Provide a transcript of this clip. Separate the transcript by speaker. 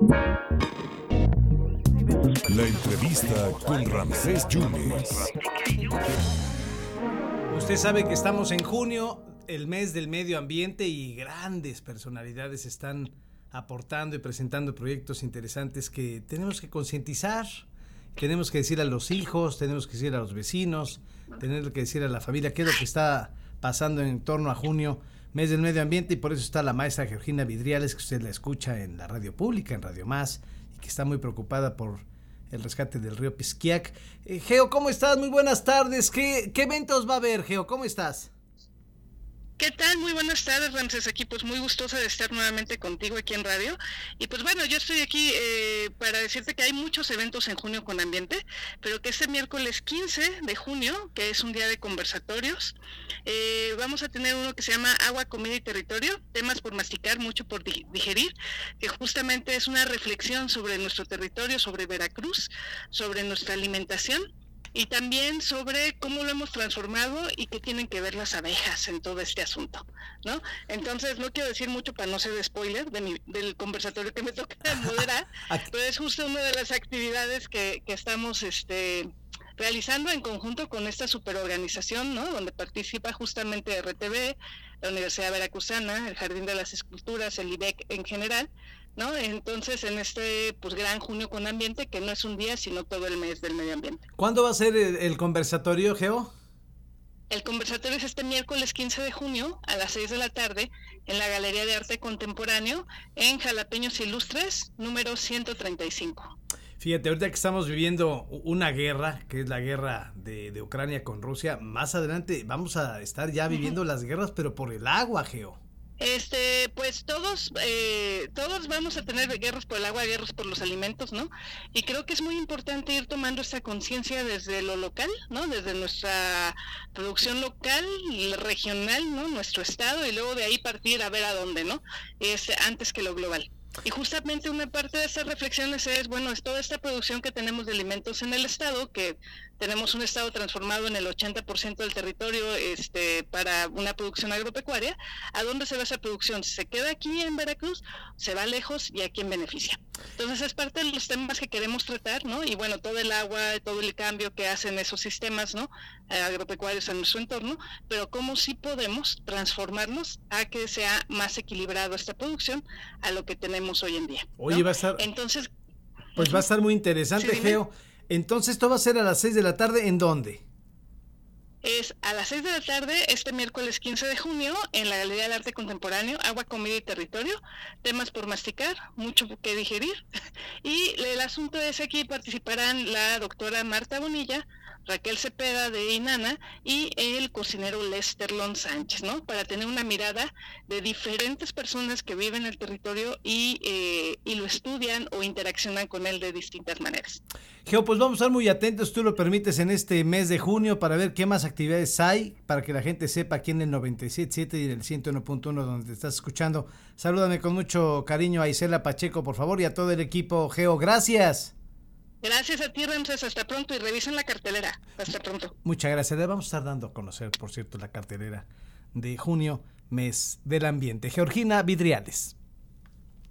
Speaker 1: La entrevista con Ramsés Yunes.
Speaker 2: Usted sabe que estamos en junio, el mes del medio ambiente y grandes personalidades están aportando y presentando proyectos interesantes que tenemos que concientizar, tenemos que decir a los hijos, tenemos que decir a los vecinos, tenemos que decir a la familia qué es lo que está pasando en torno a junio, mes del medio ambiente, y por eso está la maestra Georgina Vidriales, que usted la escucha en la radio pública, en Radio Más, y que está muy preocupada por el rescate del río Pisquiac. Eh, Geo, ¿cómo estás? Muy buenas tardes. ¿Qué, ¿Qué eventos va a haber, Geo? ¿Cómo estás?
Speaker 3: ¿Qué tal? Muy buenas tardes, Ramses. Aquí pues muy gustosa de estar nuevamente contigo aquí en radio. Y pues bueno, yo estoy aquí eh, para decirte que hay muchos eventos en junio con ambiente, pero que este miércoles 15 de junio, que es un día de conversatorios, eh, vamos a tener uno que se llama Agua, Comida y Territorio, temas por masticar, mucho por digerir, que justamente es una reflexión sobre nuestro territorio, sobre Veracruz, sobre nuestra alimentación y también sobre cómo lo hemos transformado y qué tienen que ver las abejas en todo este asunto, ¿no? Entonces, no quiero decir mucho para no ser spoiler de del conversatorio que me toca moderar, pero es justo una de las actividades que, que estamos este, realizando en conjunto con esta superorganización, ¿no? Donde participa justamente RTV, la Universidad Veracruzana, el Jardín de las Esculturas, el IBEC en general, ¿no? Entonces, en este pues gran junio con ambiente, que no es un día, sino todo el mes del medio ambiente.
Speaker 2: ¿Cuándo va a ser el, conversatorio, Geo?
Speaker 3: El conversatorio es este miércoles 15 de junio a las 6 de la tarde en la Galería de Arte Contemporáneo en Jalapeños Ilustres, número 135.
Speaker 2: Fíjate, ahorita que estamos viviendo una guerra, que es la guerra de, de Ucrania con Rusia, más adelante vamos a estar ya viviendo las guerras, pero por el agua, Geo.
Speaker 3: Este, pues todos, eh, todos vamos a tener guerras por el agua, guerras por los alimentos, ¿no? Y creo que es muy importante ir tomando esta conciencia desde lo local, ¿no? Desde nuestra producción local, regional, ¿no? Nuestro estado y luego de ahí partir a ver a dónde, ¿no? Es antes que lo global. Y justamente una parte de estas reflexiones es, bueno, es toda esta producción que tenemos de alimentos en el Estado, que tenemos un Estado transformado en el 80% del territorio este, para una producción agropecuaria, ¿a dónde se va esa producción? ¿Se queda aquí en Veracruz? ¿Se va lejos y a quién beneficia? Entonces es parte de los temas que queremos tratar, ¿no? Y bueno, todo el agua, todo el cambio que hacen esos sistemas, ¿no? agropecuarios en nuestro entorno, pero cómo sí podemos transformarnos a que sea más equilibrado esta producción a lo que tenemos hoy en día.
Speaker 2: Oye, va a estar... Entonces... Pues va a estar muy interesante, Geo. Entonces, ¿esto va a ser a las 6 de la tarde en dónde?
Speaker 3: Es a las 6 de la tarde, este miércoles 15 de junio, en la Galería del Arte Contemporáneo, Agua, Comida y Territorio, temas por masticar, mucho que digerir. Y el asunto es aquí participarán la doctora Marta Bonilla, Raquel Cepeda de Inana y el cocinero Lester Lon Sánchez, ¿no? Para tener una mirada de diferentes personas que viven en el territorio y, eh, y lo estudian o interaccionan con él de distintas maneras.
Speaker 2: Geo, pues vamos a estar muy atentos, tú lo permites, en este mes de junio para ver qué más actividades hay, para que la gente sepa aquí en el 97.7 y en el 101.1 donde te estás escuchando. Salúdame con mucho cariño a Isela Pacheco, por favor, y a todo el equipo. Geo, gracias.
Speaker 3: Gracias a ti, Ramses. Hasta pronto y revisen la cartelera. Hasta pronto.
Speaker 2: Muchas gracias. Le vamos a estar dando a conocer, por cierto, la cartelera de junio, mes del ambiente. Georgina Vidriales.